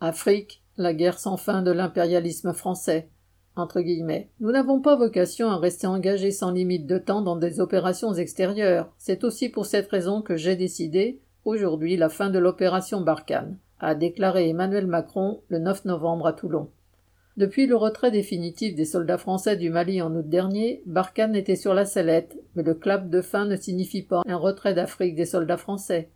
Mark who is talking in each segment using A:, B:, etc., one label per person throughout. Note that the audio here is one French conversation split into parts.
A: Afrique, la guerre sans fin de l'impérialisme français. Nous n'avons pas vocation à rester engagés sans limite de temps dans des opérations extérieures. C'est aussi pour cette raison que j'ai décidé, aujourd'hui, la fin de l'opération Barkhane, a déclaré Emmanuel Macron le 9 novembre à Toulon. Depuis le retrait définitif des soldats français du Mali en août dernier, Barkhane était sur la sellette, mais le clap de fin ne signifie pas un retrait d'Afrique des soldats français.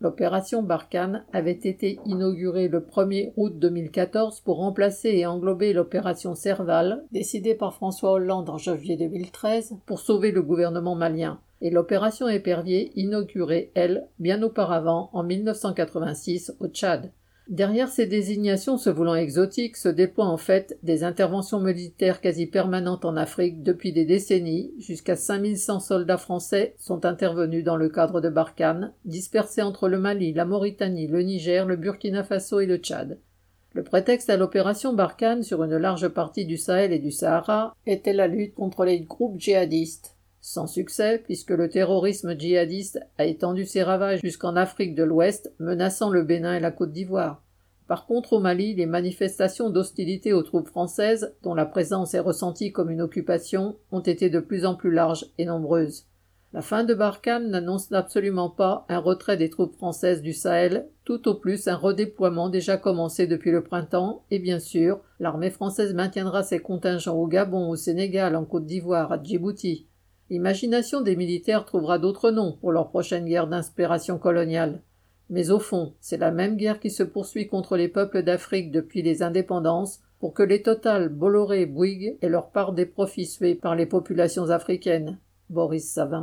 A: L'opération Barkhane avait été inaugurée le 1er août 2014 pour remplacer et englober l'opération Serval, décidée par François Hollande en janvier 2013 pour sauver le gouvernement malien, et l'opération Épervier inaugurée, elle, bien auparavant, en 1986 au Tchad. Derrière ces désignations se voulant exotiques se déploient en fait des interventions militaires quasi permanentes en Afrique depuis des décennies, jusqu'à 5100 soldats français sont intervenus dans le cadre de Barkhane, dispersés entre le Mali, la Mauritanie, le Niger, le Burkina Faso et le Tchad. Le prétexte à l'opération Barkhane sur une large partie du Sahel et du Sahara était la lutte contre les groupes djihadistes. Sans succès, puisque le terrorisme djihadiste a étendu ses ravages jusqu'en Afrique de l'Ouest, menaçant le Bénin et la Côte d'Ivoire. Par contre, au Mali, les manifestations d'hostilité aux troupes françaises, dont la présence est ressentie comme une occupation, ont été de plus en plus larges et nombreuses. La fin de Barkhane n'annonce absolument pas un retrait des troupes françaises du Sahel, tout au plus un redéploiement déjà commencé depuis le printemps, et bien sûr, l'armée française maintiendra ses contingents au Gabon, au Sénégal, en Côte d'Ivoire, à Djibouti. L'imagination des militaires trouvera d'autres noms pour leur prochaine guerre d'inspiration coloniale. Mais au fond, c'est la même guerre qui se poursuit contre les peuples d'Afrique depuis les indépendances pour que les Total, Bolloré, Bouygues aient leur part des profits sués par les populations africaines. Boris Savin.